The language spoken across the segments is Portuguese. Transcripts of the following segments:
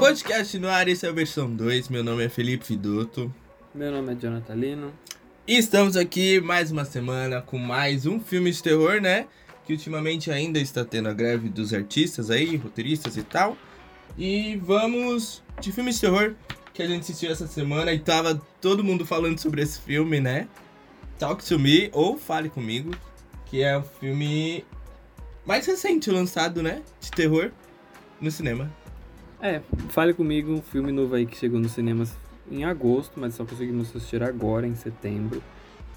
Podcast no ar, esse é a versão 2. Meu nome é Felipe Fiduto. Meu nome é Jonathan Lino. E estamos aqui mais uma semana com mais um filme de terror, né? Que ultimamente ainda está tendo a greve dos artistas aí, roteiristas e tal. E vamos de filme de terror que a gente assistiu essa semana e tava todo mundo falando sobre esse filme, né? Talk to Me ou Fale Comigo, que é o filme mais recente lançado, né? De terror no cinema. É, Fale Comigo, um filme novo aí que chegou nos cinemas em agosto, mas só conseguimos assistir agora, em setembro.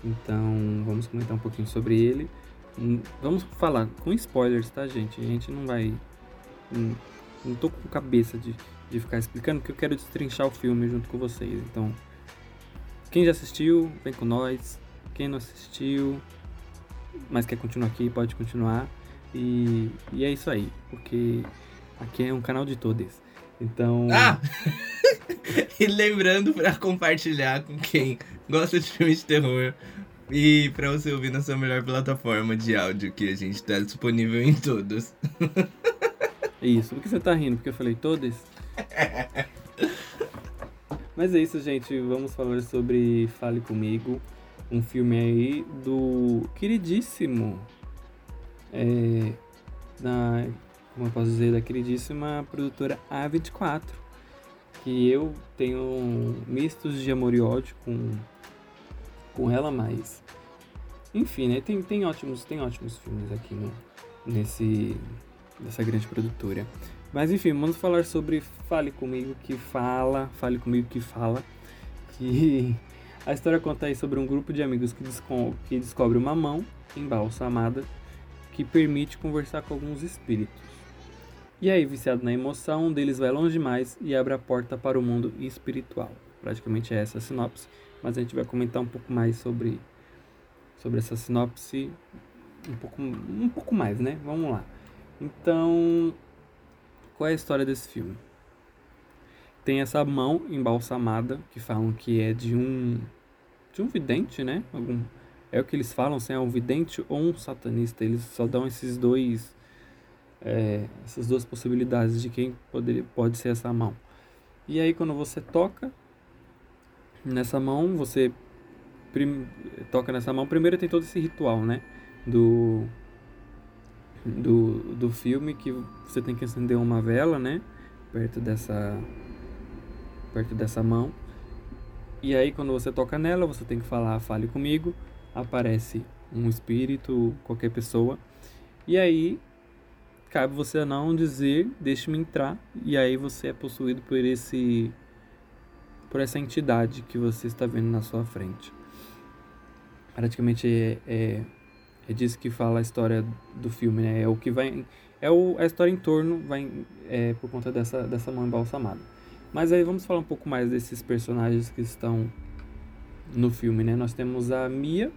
Então, vamos comentar um pouquinho sobre ele. Hum, vamos falar com spoilers, tá, gente? A gente não vai. Não, não tô com cabeça de, de ficar explicando, porque eu quero destrinchar o filme junto com vocês. Então, quem já assistiu, vem com nós. Quem não assistiu, mas quer continuar aqui, pode continuar. E, e é isso aí, porque aqui é um canal de todos. Então. Ah! e lembrando para compartilhar com quem gosta de filmes de terror. E para você ouvir na sua melhor plataforma de áudio, que a gente tá disponível em todos. Isso, por que você tá rindo? Porque eu falei todos? Mas é isso, gente. Vamos falar sobre Fale Comigo, um filme aí do queridíssimo. É, da, como eu posso dizer, da queridíssima produtora A24. Que eu tenho mistos de amor e ódio com, com ela, mas. Enfim, né? Tem, tem, ótimos, tem ótimos filmes aqui no, nesse, dessa grande produtora. Mas enfim, vamos falar sobre Fale Comigo que fala, Fale Comigo que fala, que a história conta aí sobre um grupo de amigos que, desco que descobre uma mão embalsamada que permite conversar com alguns espíritos. E aí, viciado na emoção, um deles vai longe demais e abre a porta para o mundo espiritual. Praticamente é essa a sinopse, mas a gente vai comentar um pouco mais sobre, sobre essa sinopse, um pouco, um pouco mais, né? Vamos lá. Então, qual é a história desse filme? Tem essa mão embalsamada que falam que é de um de um vidente, né? Algum, é o que eles falam, se é um vidente ou um satanista. Eles só dão esses dois é, essas duas possibilidades de quem pode ser essa mão. E aí quando você toca nessa mão, você prim, toca nessa mão, primeiro tem todo esse ritual, né? Do do, do filme que você tem que acender uma vela, né? Perto dessa perto dessa mão. E aí quando você toca nela, você tem que falar fale comigo, aparece um espírito, qualquer pessoa. E aí cabe você não dizer deixe-me entrar e aí você é possuído por esse por essa entidade que você está vendo na sua frente. Praticamente é, é é disso que fala a história do filme, né? É o que vai. É o, a história em torno vai, é, por conta dessa, dessa mão embalsamada. Mas aí vamos falar um pouco mais desses personagens que estão no filme, né? Nós temos a Mia,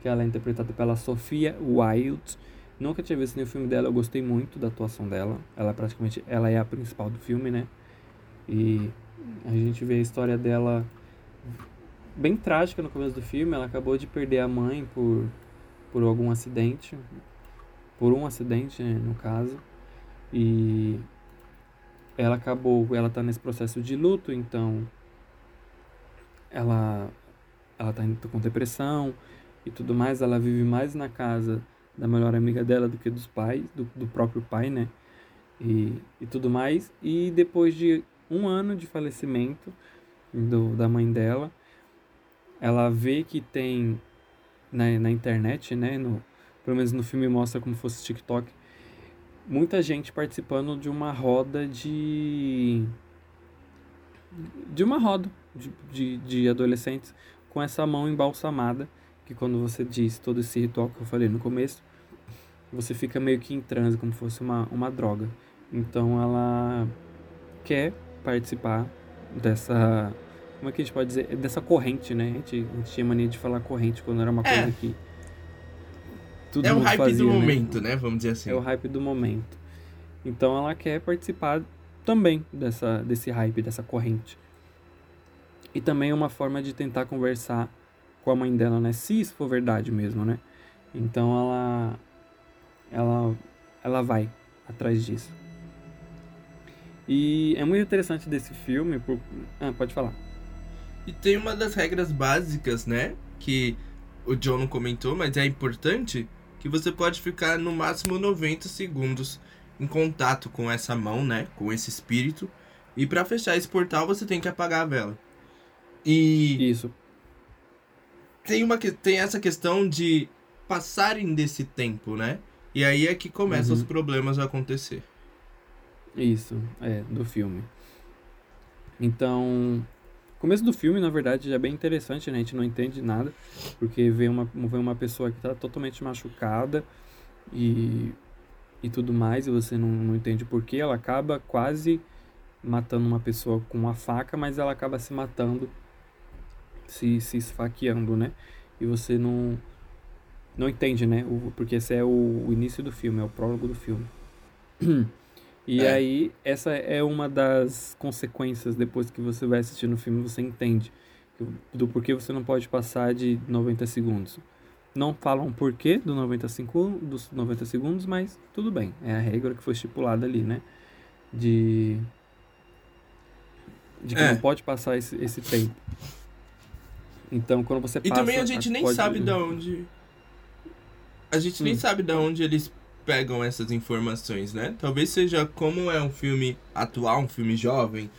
que ela é interpretada pela Sofia Wilde. Nunca tinha visto nenhum filme dela, eu gostei muito da atuação dela. Ela é praticamente ela é a principal do filme, né? E a gente vê a história dela bem trágica no começo do filme. Ela acabou de perder a mãe por por algum acidente, por um acidente, né, no caso, e ela acabou, ela tá nesse processo de luto, então ela ela tá indo com depressão e tudo mais, ela vive mais na casa da melhor amiga dela do que dos pais, do, do próprio pai, né? E, e tudo mais. E depois de um ano de falecimento do, da mãe dela, ela vê que tem na, na internet, né? No, pelo menos no filme mostra como fosse TikTok. Muita gente participando de uma roda de. De uma roda de, de, de adolescentes com essa mão embalsamada. Que quando você diz todo esse ritual que eu falei no começo, você fica meio que em transe, como fosse uma, uma droga. Então ela quer participar dessa como é que a gente pode dizer? Dessa corrente, né? A gente, a gente tinha mania de falar corrente quando era uma é. coisa que. Tudo é o hype fazia, do né? momento, né? Vamos dizer assim. É o hype do momento. Então ela quer participar também dessa, desse hype, dessa corrente. E também é uma forma de tentar conversar com a mãe dela, né? Se isso for verdade mesmo, né? Então ela ela ela vai atrás disso. E é muito interessante desse filme. Por... Ah, pode falar. E tem uma das regras básicas, né? Que o John não comentou, mas é importante. Que você pode ficar no máximo 90 segundos em contato com essa mão, né? Com esse espírito. E para fechar esse portal você tem que apagar a vela. E. Isso. Tem, uma, tem essa questão de passarem desse tempo, né? E aí é que começam uhum. os problemas a acontecer. Isso, é, do filme. Então, começo do filme, na verdade, já é bem interessante, né? A gente não entende nada, porque vê uma, vê uma pessoa que está totalmente machucada e, e tudo mais, e você não, não entende porquê. Ela acaba quase matando uma pessoa com uma faca, mas ela acaba se matando, se, se esfaqueando, né? E você não, não entende, né? O, porque esse é o, o início do filme, é o prólogo do filme. E é. aí, essa é uma das consequências depois que você vai assistir no filme, você entende do porquê você não pode passar de 90 segundos. Não falam porquê do 95, dos 90 segundos, mas tudo bem. É a regra que foi estipulada ali, né? De, de que é. não pode passar esse, esse tempo. Então, quando você passa... E também a gente nem pode... sabe de onde... A gente hum. nem sabe de onde eles pegam essas informações, né? Talvez seja como é um filme atual, um filme jovem,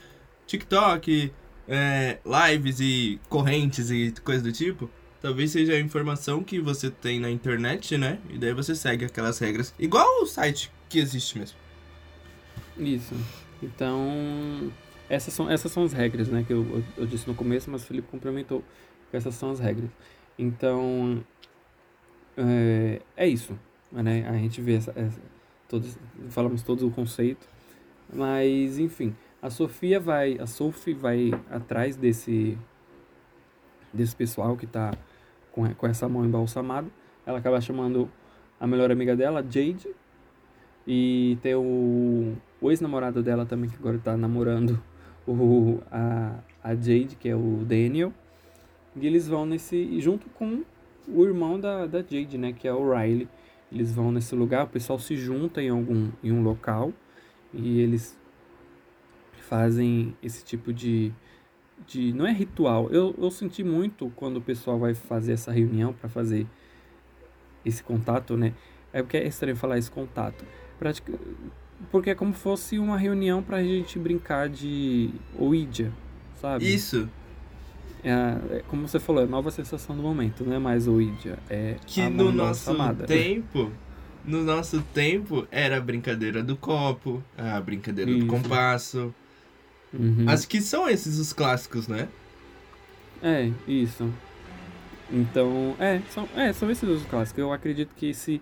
TikTok, é, lives e correntes e coisa do tipo. Talvez seja a informação que você tem na internet, né? E daí você segue aquelas regras. Igual o site que existe mesmo. Isso. Então, essas são, essas são as regras, né? Que eu, eu, eu disse no começo, mas o Felipe complementou. Essas são as regras. Então, é, é isso né? A gente vê essa, essa, todos, falamos todo o conceito, mas enfim, a Sofia vai, a Sophie vai atrás desse desse pessoal que está com, com essa mão embalsamada. Ela acaba chamando a melhor amiga dela, Jade, e tem o, o ex-namorado dela também, que agora está namorando o, a, a Jade, que é o Daniel. E eles vão nesse. junto com o irmão da, da Jade, né? Que é o Riley. Eles vão nesse lugar, o pessoal se junta em algum em um local e eles fazem esse tipo de de não é ritual. Eu, eu senti muito quando o pessoal vai fazer essa reunião para fazer esse contato, né? É porque é estranho falar esse contato. Pratica, porque é como fosse uma reunião pra gente brincar de Ouija, sabe? Isso. É, é, como você falou, é nova sensação do momento, não é mais o Idia, é que no nosso amada. tempo, no nosso tempo era a brincadeira do copo, a brincadeira Isso. do compasso. Uhum. Acho que são esses os clássicos, né? É, isso. Então, é, são, é, são esses os clássicos. Eu acredito que esse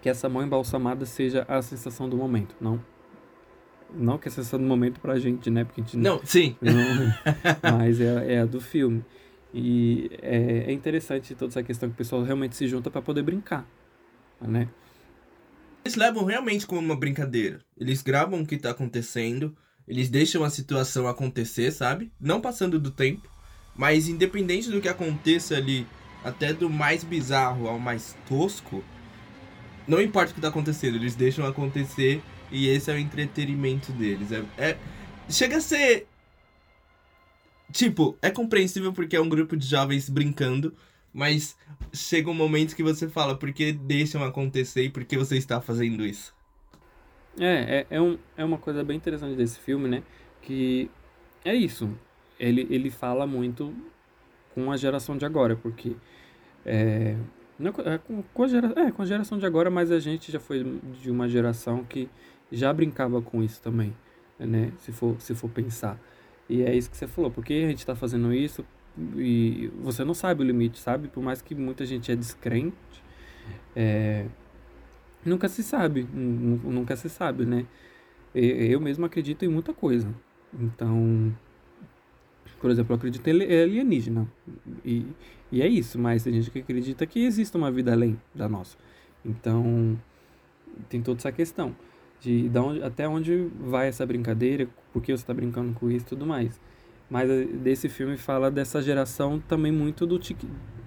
que essa mão embalsamada seja a sensação do momento, não não que essa no momento pra gente, né? Porque a gente não. sim. Não, mas é, é a do filme. E é, é interessante toda essa questão que o pessoal realmente se junta para poder brincar, né? Eles levam realmente como uma brincadeira. Eles gravam o que tá acontecendo, eles deixam a situação acontecer, sabe? Não passando do tempo, mas independente do que aconteça ali, até do mais bizarro ao mais tosco, não importa o que tá acontecendo, eles deixam acontecer e esse é o entretenimento deles. É, é, chega a ser. Tipo, é compreensível porque é um grupo de jovens brincando, mas chega um momento que você fala, por que deixam acontecer e por que você está fazendo isso? É, é, é, um, é uma coisa bem interessante desse filme, né? Que é isso. Ele, ele fala muito com a geração de agora, porque é, não, é, com, com, a gera, é, com a geração de agora, mas a gente já foi de uma geração que já brincava com isso também, né? Se for, se for pensar. E é isso que você falou, porque a gente está fazendo isso e você não sabe o limite, sabe? Por mais que muita gente é descrente, é, nunca se sabe, nunca se sabe, né? Eu mesmo acredito em muita coisa. Então, por exemplo, eu acredito em alienígena. E, e é isso, mas tem gente que acredita que existe uma vida além da nossa. Então, tem toda essa questão de, de onde, até onde vai essa brincadeira, por que você está brincando com isso e tudo mais. Mas eh, desse filme fala dessa geração também muito do tic,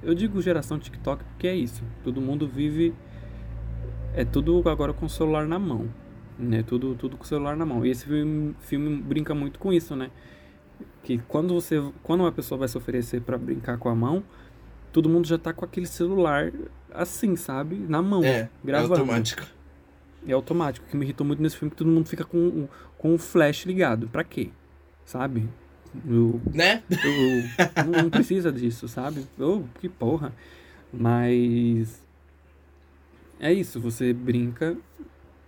eu digo geração TikTok porque é isso. Todo mundo vive é tudo agora com o celular na mão. né? Tudo, tudo com o celular na mão. E esse filme, filme brinca muito com isso, né? Que quando você, quando uma pessoa vai se oferecer para brincar com a mão, todo mundo já tá com aquele celular assim, sabe? Na mão, É, gravando. é automático. É automático. O que me irritou muito nesse filme é que todo mundo fica com, com o flash ligado. Pra quê? Sabe? Eu, Né? eu- não, não precisa disso, sabe? Oh, que porra. Mas. É isso, você brinca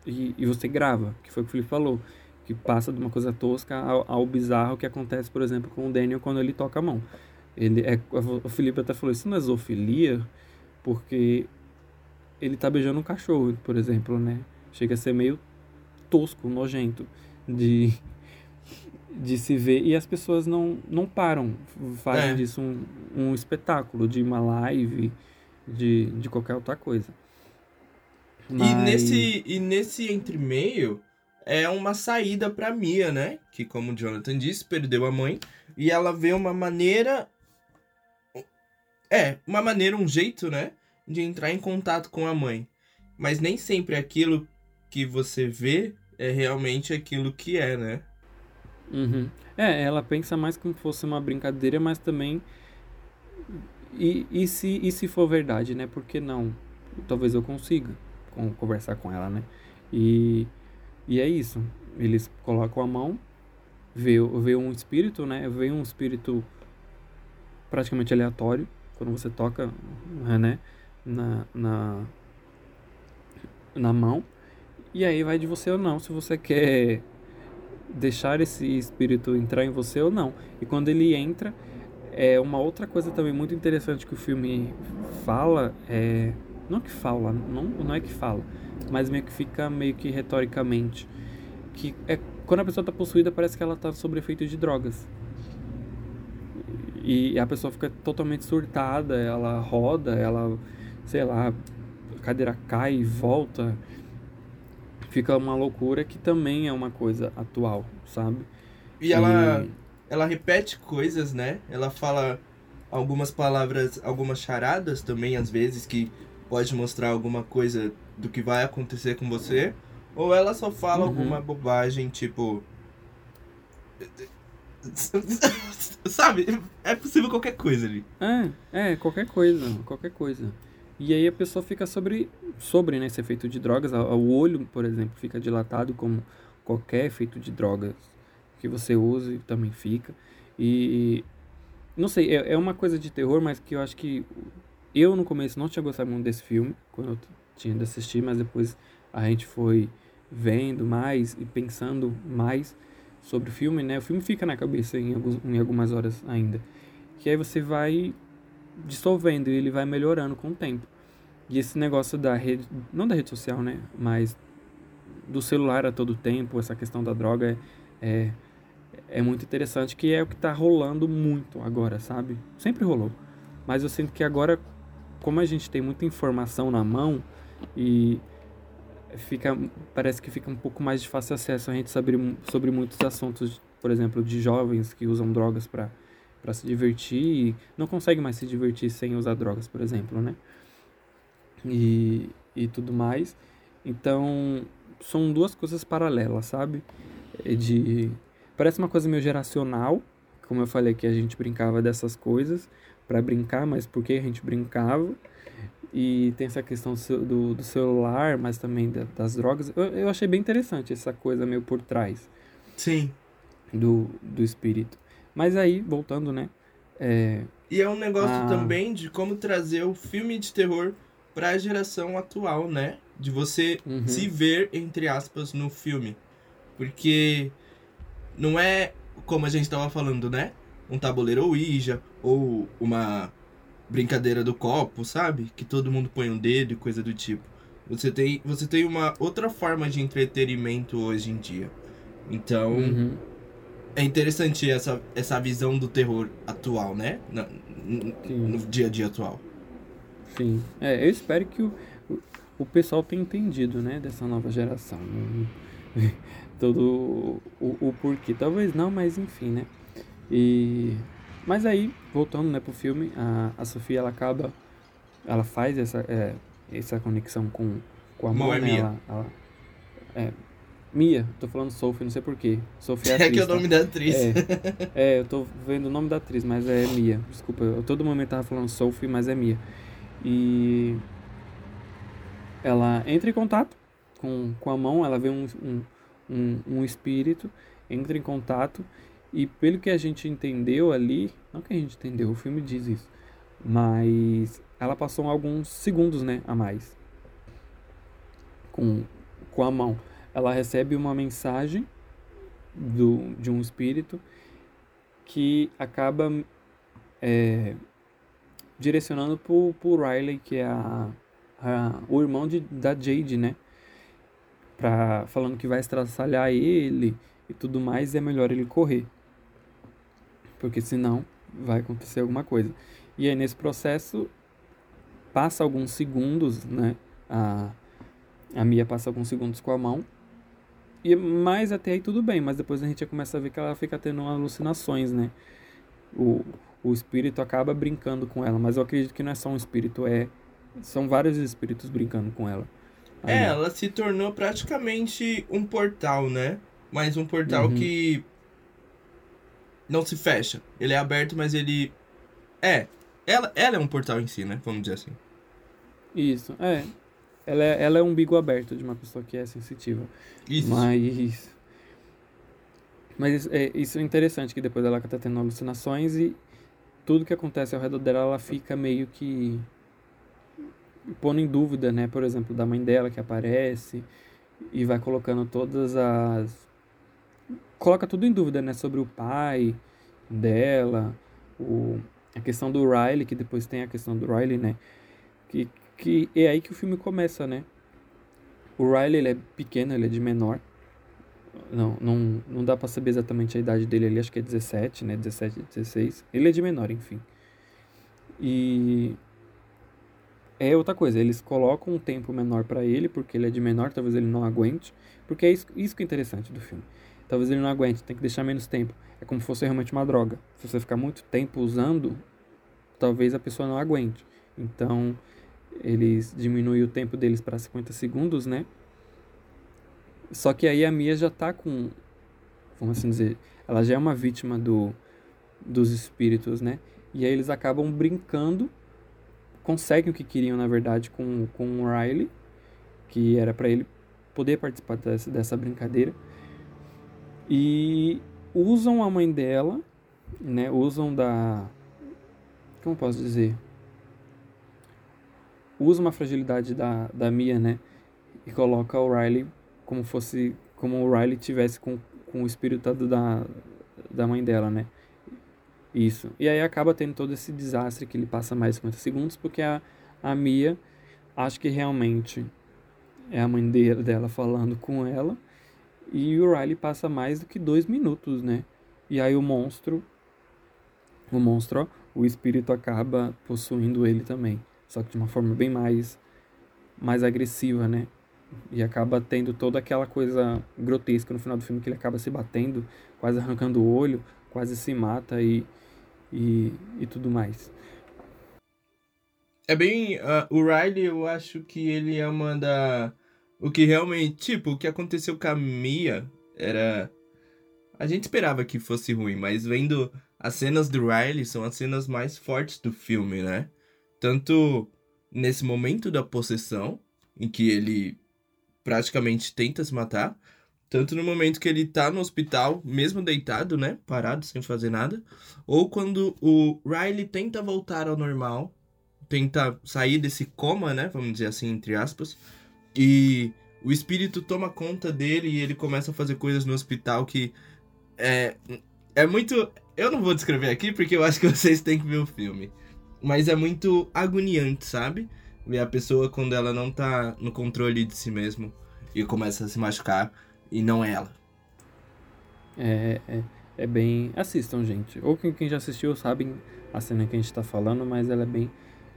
e, e você grava, que foi o que o Felipe falou. Que passa de uma coisa tosca ao, ao bizarro que acontece, por exemplo, com o Daniel quando ele toca a mão. Ele é, o Felipe até falou, isso não é zoofilia, porque ele tá beijando um cachorro, por exemplo, né? Chega a ser meio tosco, nojento de, de se ver. E as pessoas não, não param, fazem É. disso um, um espetáculo, de uma live, de, de qualquer outra coisa. E Mas- nesse, e nesse entre-meio é uma saída pra Mia, né? Que, como o Jonathan disse, perdeu a mãe. E ela vê uma maneira. É, uma maneira, um jeito, né? De entrar em contato com a mãe. Mas nem sempre aquilo que você vê é realmente aquilo que é, né? Uhum. É, ela pensa mais como se fosse uma brincadeira, mas também. E, e, se, e se for verdade, né? Por que não? Talvez eu consiga con- conversar com ela, né? E, e é isso. Eles colocam a mão, vê, vê um espírito, né? Vê um espírito praticamente aleatório quando você toca, né? Na, na, na mão. E aí vai de você ou não, se você quer deixar esse espírito entrar em você ou não. E quando ele entra, é uma outra coisa também muito interessante que o filme fala, é não que fala, não, não é que fala, mas meio que fica meio que retoricamente que é quando a pessoa tá possuída parece que ela tá sob efeito de drogas. E a pessoa fica totalmente surtada, ela roda, ela, sei lá, a cadeira cai e volta fica uma loucura que também é uma coisa atual, sabe? E ela, ela repete coisas, né? Ela fala algumas palavras, algumas charadas também, às vezes, que pode mostrar alguma coisa do que vai acontecer com você. Ou ela só fala Uhum. alguma bobagem, tipo. Sabe? É possível qualquer coisa ali. É, é, qualquer coisa, qualquer coisa. E aí a pessoa fica sobre, sobre né, esse efeito de drogas. O olho, por exemplo, fica dilatado como qualquer efeito de drogas que você use também fica. E não sei, é, é uma coisa de terror, mas que eu acho que eu no começo não tinha gostado muito desse filme, quando eu tinha de assistir, mas depois a gente foi vendo mais e pensando mais sobre o filme, né? O filme fica na cabeça em, alguns, em algumas horas ainda. Que aí você vai dissolvendo e ele vai melhorando com o tempo. E esse negócio da rede, não da rede social, né? Mas do celular a todo tempo, essa questão da droga é, é muito interessante, que é o que tá rolando muito agora, sabe? Sempre rolou. Mas eu sinto que agora, como a gente tem muita informação na mão e fica parece que fica um pouco mais de fácil acesso a gente saber sobre muitos assuntos, por exemplo, de jovens que usam drogas para para se divertir e não conseguem mais se divertir sem usar drogas, por exemplo, né? E, e tudo mais. Então, são duas coisas paralelas, sabe? É De parece uma coisa meio geracional, como eu falei que a gente brincava dessas coisas para brincar, mas por que a gente brincava? E tem essa questão do, do celular, mas também da- das drogas. Eu, eu achei bem interessante essa coisa meio por trás Sim. do, do espírito. Mas aí, voltando, né? É, E é um negócio Ah. também de como trazer o filme de terror pra geração atual, né? De você Uhum. se ver, entre aspas, no filme. Porque não é como a gente tava falando, né? Um tabuleiro Ouija ou uma brincadeira do copo, sabe? Que todo mundo põe um dedo e coisa do tipo. Você tem, você tem uma outra forma de entretenimento hoje em dia. Então, uhum. É interessante essa, essa visão do terror atual, né? Na- n- Sim. no dia a dia atual. Sim. É, eu espero que o, o, pessoal tenha entendido, né, dessa nova geração. Hum, Todo o, o, porquê. Talvez não, mas enfim, né? E. Mas aí, voltando né, pro filme, a, a Sofia ela acaba. Ela faz essa, é, essa conexão com, com a é né? Ela, ela- é, Mia, tô falando Sophie, não sei porquê. Sophie é É atriz, que é o tá? nome da atriz. É, é, eu tô vendo o nome da atriz, mas é Mia. Desculpa, eu todo momento tava falando Sophie, mas é Mia. E ela entra em contato com, com a mão, ela vê um, um, um, um espírito, entra em contato, e pelo que a gente entendeu ali, não que a gente entendeu, o filme diz isso, mas ela passou alguns segundos, né, a mais com, com a mão. Ela recebe uma mensagem do, de um espírito que acaba é, direcionando pro, pro Riley, que é a, a, o irmão de, da Jade, né? Pra, falando que vai estraçalhar ele e tudo mais, é melhor ele correr. Porque senão vai acontecer alguma coisa. E aí nesse processo passa alguns segundos, né? A, a Mia passa alguns segundos com a mão. E mais até aí tudo bem, mas depois a gente começa a ver que ela fica tendo alucinações, né? O, o espírito acaba brincando com ela, mas eu acredito que não é só um espírito, é são vários espíritos brincando com ela. É, Ali. ela se tornou praticamente um portal, né? Mas um portal Uhum. que não se fecha. Ele é aberto, mas ele é. Ela, ela é um portal em si, né? Vamos dizer assim. Isso, é. Ela, é. ela é um umbigo aberto de uma pessoa que é sensitiva. Isso. Mas. Mas é, isso é interessante, que depois ela tá tendo alucinações e tudo que acontece ao redor dela, ela fica meio que pondo em dúvida, né? Por exemplo, da mãe dela que aparece e vai colocando todas as. Coloca tudo em dúvida, né? Sobre o pai dela, o... a questão do Riley, que depois tem a questão do Riley, né? Que, que é aí que o filme começa, né? O Riley ele é pequeno, ele é de menor. Não, não, não dá pra saber exatamente a idade dele ali, acho que é 17, né? 17, 16. Ele é de menor, enfim. E é outra coisa, eles colocam um tempo menor pra ele, porque ele é de menor, talvez ele não aguente. Porque é isso, isso que é interessante do filme. Talvez ele não aguente, tem que deixar menos tempo. É como se fosse realmente uma droga. Se você ficar muito tempo usando, talvez a pessoa não aguente. Então, eles diminuem o tempo deles para 50 segundos, né? Só que aí a Mia já tá com, vamos assim dizer, ela já é uma vítima do, dos espíritos, né? E aí eles acabam brincando, conseguem o que queriam, na verdade, com, com o Riley, que era para ele poder participar dessa, dessa brincadeira. E usam a mãe dela, né? Usam da. Como posso dizer? Usa uma fragilidade da, da Mia, né? E coloca o Riley como fosse. Como o Riley tivesse com, com o espírito da, da mãe dela, né? Isso. E aí acaba tendo todo esse desastre que ele passa mais de 50 segundos, porque a, a Mia acha que realmente é a mãe dela falando com ela. E o Riley passa mais do que dois minutos, né? E aí o monstro. O monstro, ó, o espírito acaba possuindo ele também. Só que de uma forma bem mais. mais agressiva, né? E acaba tendo toda aquela coisa grotesca no final do filme que ele acaba se batendo, quase arrancando o olho, quase se mata e. e, e tudo mais. É bem. ah, o Riley, eu acho que ele é uma da. O que realmente. Tipo, o que aconteceu com a Mia era. A gente esperava que fosse ruim, mas vendo as cenas do Riley são as cenas mais fortes do filme, né? Tanto nesse momento da possessão, em que ele praticamente tenta se matar, tanto no momento que ele tá no hospital, mesmo deitado, né? Parado, sem fazer nada, ou quando o Riley tenta voltar ao normal tenta sair desse coma, né? Vamos dizer assim, entre aspas. E o espírito toma conta dele e ele começa a fazer coisas no hospital que é, é muito. Eu não vou descrever aqui porque eu acho que vocês têm que ver o filme. Mas é muito agoniante, sabe? Ver a pessoa quando ela não tá no controle de si mesmo e começa a se machucar e não é ela. É, é, é bem. Assistam, gente. Ou quem, quem já assistiu sabem a cena que a gente tá falando, mas ela é bem.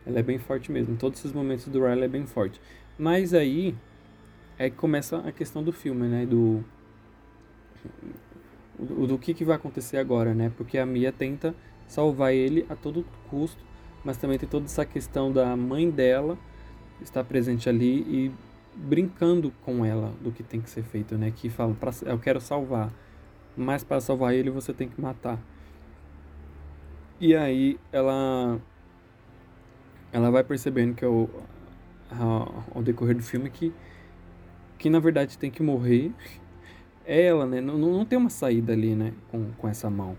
Ela é bem forte mesmo. Todos esses momentos do Riley é bem forte. Mas aí é que começa a questão do filme, né? Do. Do, do que, que vai acontecer agora, né? Porque a Mia tenta salvar ele a todo custo, mas também tem toda essa questão da mãe dela estar presente ali e brincando com ela do que tem que ser feito, né? Que fala, pra, eu quero salvar, mas para salvar ele você tem que matar. E aí ela ela vai percebendo que ao, ao, ao decorrer do filme que que na verdade tem que morrer ela, né? Não, não tem uma saída ali, né? Com, com essa mão.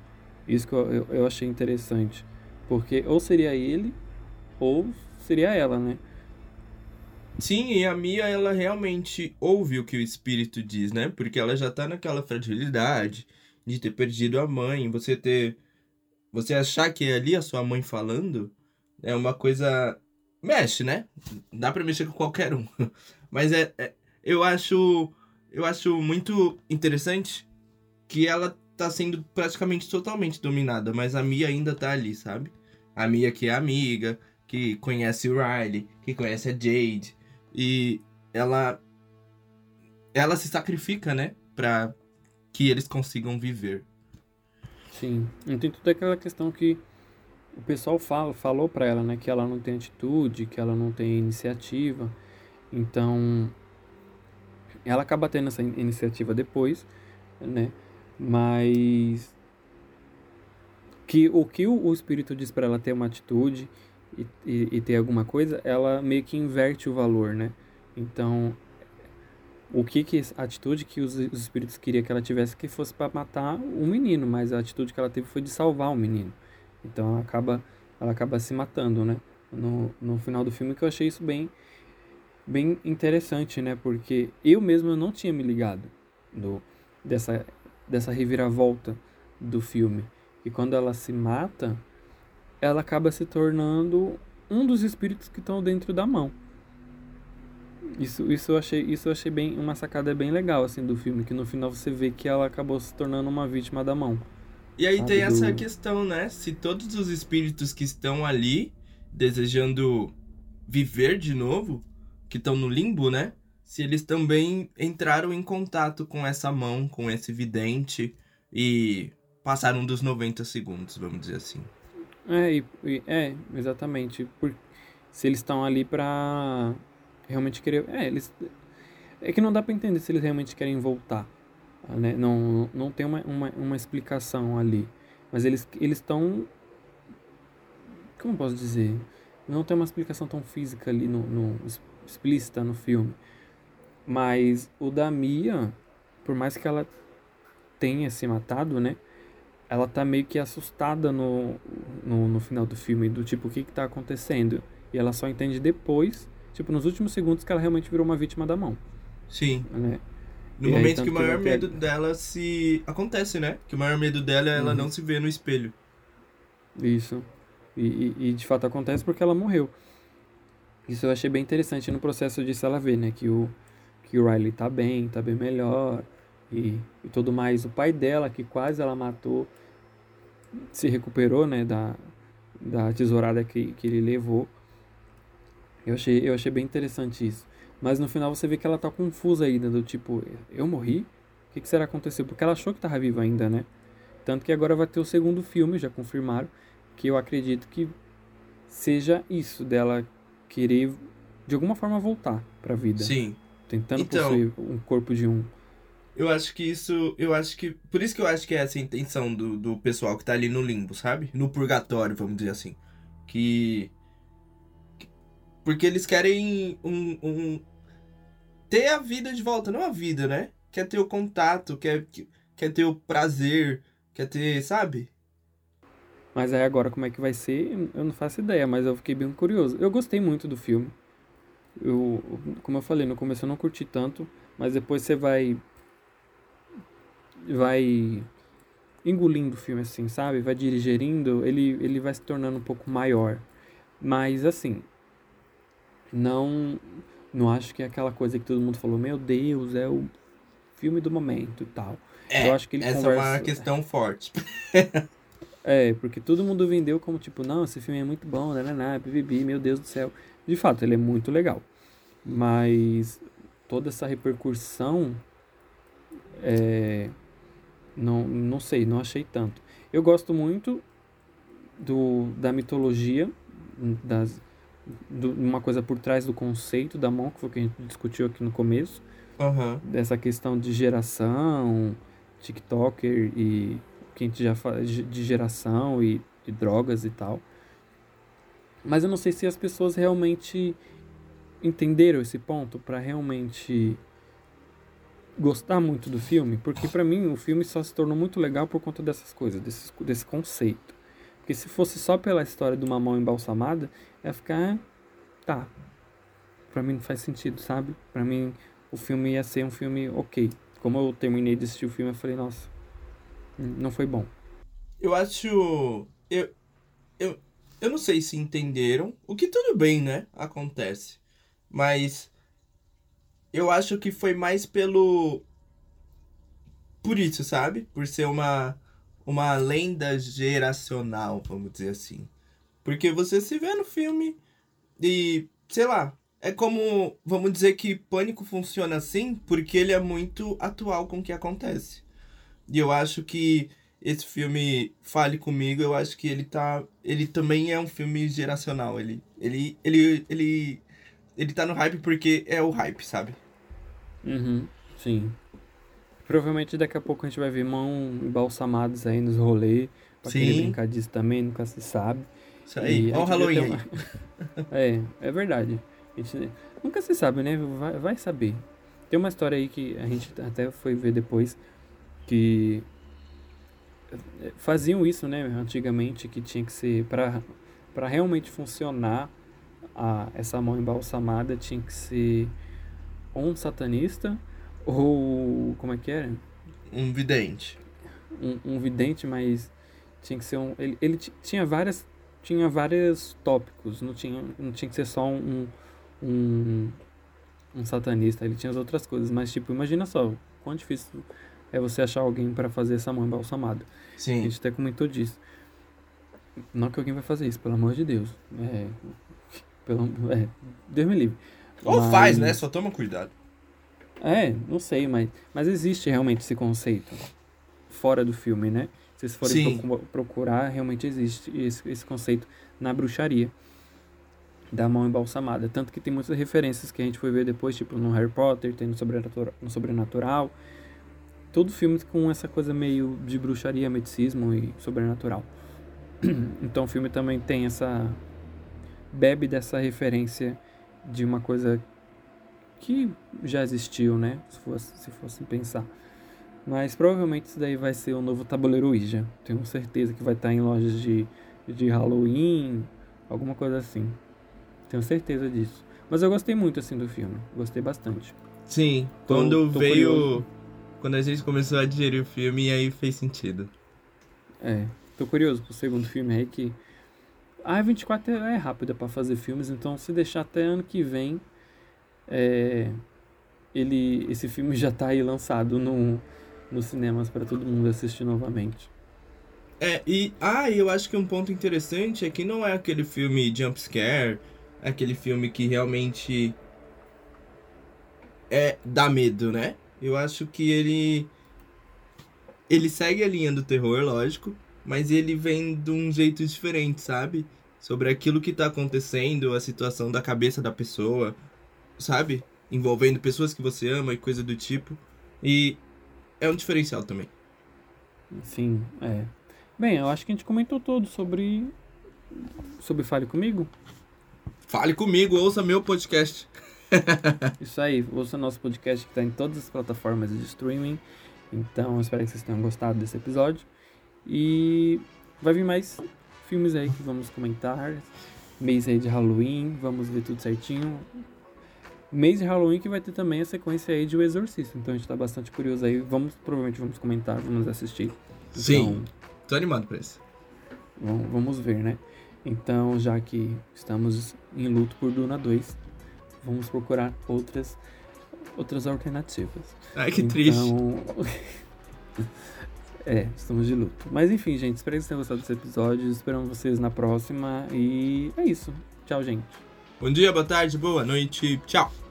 Isso que eu, eu achei interessante. Porque ou seria ele, ou seria ela, né? Sim, e a Mia, ela realmente ouve o que o espírito diz, né? Porque ela já tá naquela fragilidade de ter perdido a mãe, você ter. Você achar que é ali a sua mãe falando é uma coisa. Mexe, né? Dá pra mexer com qualquer um. Mas é, é eu acho. Eu acho muito interessante que ela tá sendo praticamente totalmente dominada, mas a Mia ainda tá ali, sabe? A Mia que é amiga, que conhece o Riley, que conhece a Jade, e ela ela se sacrifica, né, para que eles consigam viver. Sim. Então tudo aquela questão que o pessoal fala, falou para ela, né, que ela não tem atitude, que ela não tem iniciativa. Então ela acaba tendo essa iniciativa depois, né? Mas que o que o, o espírito diz para ela ter uma atitude e, e, e, ter alguma coisa, ela meio que inverte o valor, né? Então, o que que a atitude que os, os espíritos queriam que ela tivesse que fosse para matar o menino, mas a atitude que ela teve foi de salvar o menino. Então, ela acaba ela acaba se matando, né? No, no final do filme que eu achei isso bem bem interessante, né? Porque eu mesmo não tinha me ligado do, dessa, dessa reviravolta do filme. E quando ela se mata, ela acaba se tornando um dos espíritos que estão dentro da mão. Isso, isso eu achei, isso eu achei bem uma sacada bem legal assim do filme, que no final você vê que ela acabou se tornando uma vítima da mão. E aí sabe, tem essa do... questão, né? Se todos os espíritos que estão ali desejando viver de novo, que estão no limbo, né? Se eles também entraram em contato com essa mão, com esse vidente e passaram dos 90 segundos, vamos dizer assim. É, é exatamente. Por, se eles estão ali pra realmente querer. É, eles. É que não dá pra entender se eles realmente querem voltar. Né? Não, não tem uma, uma, uma explicação ali. Mas eles estão. Como posso dizer? Não tem uma explicação tão física ali, no, no, explícita no filme. Mas o da Mia, por mais que ela tenha se matado, né? ela tá meio que assustada no, no, no, final do filme, do tipo, o que que tá acontecendo? E ela só entende depois, tipo, nos últimos segundos, que ela realmente virou uma vítima da mão. Sim. Né? No e momento aí, que o maior que medo dela se. Acontece, né? Que o maior medo dela é ela uhum. não se ver no espelho. Isso. E, e, e, de fato acontece porque ela morreu. Isso eu achei bem interessante no processo disso ela ver, né? Que o, que o Riley tá bem, tá bem melhor e, e tudo mais. O pai dela, que quase ela matou, se recuperou, né, da, da tesourada que, que ele levou. Eu achei, eu achei bem interessante isso. Mas no final você vê que ela tá confusa ainda, do tipo, eu morri? O que, que será que aconteceu? Porque ela achou que tava viva ainda, né? Tanto que agora vai ter o segundo filme, já confirmaram, que eu acredito que seja isso, dela querer de alguma forma voltar pra vida. Sim. Tentando então, possuir um corpo de um. Eu acho que isso. Eu acho que. Por isso que eu acho que é essa a intenção do, do pessoal que tá ali no limbo, sabe? No purgatório, vamos dizer assim. Que. Porque eles querem um, um. Ter a vida de volta, não a vida, né? Quer ter o contato, quer, quer ter o prazer, quer ter, sabe? Mas aí agora como é que vai ser, eu não faço ideia, mas eu fiquei bem curioso. Eu gostei muito do filme. Eu, como eu falei, no começo eu não curti tanto, mas depois você vai vai engolindo o filme assim, sabe? Vai digerindo, ele, ele vai se tornando um pouco maior. Mas assim, não não acho que é aquela coisa que todo mundo falou, meu Deus, é o filme do momento e tal. É, eu acho que ele essa conversa... é uma questão forte. é, porque todo mundo vendeu como tipo, não, esse filme é muito bom, né, né, né, bibi, meu Deus do céu. De fato, ele é muito legal. Mas toda essa repercussão é, não, não sei, não achei tanto. Eu gosto muito do, da mitologia, das, do, uma coisa por trás do conceito da mão, que foi o que a gente discutiu aqui no começo. Aham. Dessa questão de geração, TikToker e que a gente já fala de geração e de drogas e tal. Mas eu não sei se as pessoas realmente entenderam esse ponto pra realmente gostar muito do filme, porque pra mim o filme só se tornou muito legal por conta dessas coisas, desse, desse conceito. Porque se fosse só pela história de uma mão embalsamada, ia ficar. Tá. Pra mim não faz sentido, sabe? Pra mim o filme ia ser um filme ok. Como eu terminei de assistir o filme, eu falei, nossa, não foi bom. Eu acho. Eu, eu, eu não sei se entenderam. O que tudo bem, né? Acontece. Mas. Eu acho que foi mais pelo. Por isso, sabe? Por ser uma. Uma lenda geracional, vamos dizer assim. Porque você se vê no filme e. Sei lá. É como. Vamos dizer que Pânico funciona assim porque ele é muito atual com o que acontece. E eu acho que esse filme Fale Comigo, eu acho que ele tá. Ele também é um filme geracional. Ele. Ele. Ele. Ele, ele tá no hype porque é o hype, sabe? Uhum, sim. Provavelmente daqui a pouco a gente vai ver mão embalsamados aí nos rolês. Pra querer Sim. brincar disso também, nunca se sabe. Isso aí. Olha o Halloween uma- é, é verdade. A gente nunca se sabe, né? Vai, vai saber. Tem uma história aí que a gente até foi ver depois que faziam isso, né, antigamente, que tinha que ser para para realmente funcionar a, essa mão embalsamada tinha que ser ou um satanista ou como é que era? Um vidente. um, um vidente, mas tinha que ser um. Ele, ele ti- tinha várias. Tinha vários tópicos, não tinha, não tinha que ser só um, um, um satanista, ele tinha as outras coisas, mas tipo, imagina só, quão difícil é você achar alguém para fazer essa mão embalsamada. A Sim. gente até comentou disso. Não que alguém vai fazer isso, pelo amor de Deus. É, pelo, é, Deus me livre. Ou Mas- faz, né? Só toma cuidado. é, não sei, mas, mas existe realmente esse conceito fora do filme, né? Se vocês forem procu- procurar, realmente existe esse, esse conceito na bruxaria da mão embalsamada. Tanto que tem muitas referências que a gente foi ver depois, tipo no Harry Potter, tem no Sobrenatural. No sobrenatural. Todo filme com essa coisa meio de bruxaria, misticismo e sobrenatural. Então o filme também tem essa. bebe dessa referência de uma coisa que já existiu, né? Se fosse, se fosse pensar. Mas provavelmente isso daí vai ser o novo tabuleiro Ouija. Tenho certeza que vai estar em lojas de, de Halloween, alguma coisa assim. Tenho certeza disso. Mas eu gostei muito assim do filme. Gostei bastante. Sim. Tô- quando tô veio. curioso. Quando a gente começou a digerir o filme, aí fez sentido. É, tô curioso pro segundo filme aí que. A 24 é rápida pra fazer filmes, então se deixar até ano que vem, é, ele, esse filme já tá aí lançado no, nos cinemas pra todo mundo assistir novamente. É, e. Ah, eu acho que um ponto interessante é que não é aquele filme jump scare, é aquele filme que realmente. É. dá medo, né? Eu acho que ele. Ele segue a linha do terror, lógico, mas ele vem de um jeito diferente, sabe? Sobre aquilo que tá acontecendo, a situação da cabeça da pessoa, sabe? Envolvendo pessoas que você ama e coisa do tipo. E é um diferencial também. Sim, é. Bem, eu acho que a gente comentou tudo sobre. Sobre Fale Comigo. Fale comigo, ouça meu podcast. Isso aí, ouça nosso podcast que tá em todas as plataformas de streaming. Então, espero que vocês tenham gostado desse episódio. E vai vir mais filmes aí que vamos comentar. Mês aí de Halloween, vamos ver tudo certinho. Mês de Halloween que vai ter também a sequência aí de O Exorcista. Então a gente tá bastante curioso aí. Vamos, provavelmente vamos comentar, vamos assistir. Sim. Então, Tô animado pra isso. Vamos, vamos ver, né? Então, já que estamos em luto por Duna 2, vamos procurar outras outras alternativas. Ai, que triste. Então, é, estamos de luto. Mas enfim, gente, espero que vocês tenham gostado desse episódio. Esperamos vocês na próxima. E é isso. Tchau, gente. Bom dia, boa tarde, boa noite. Tchau.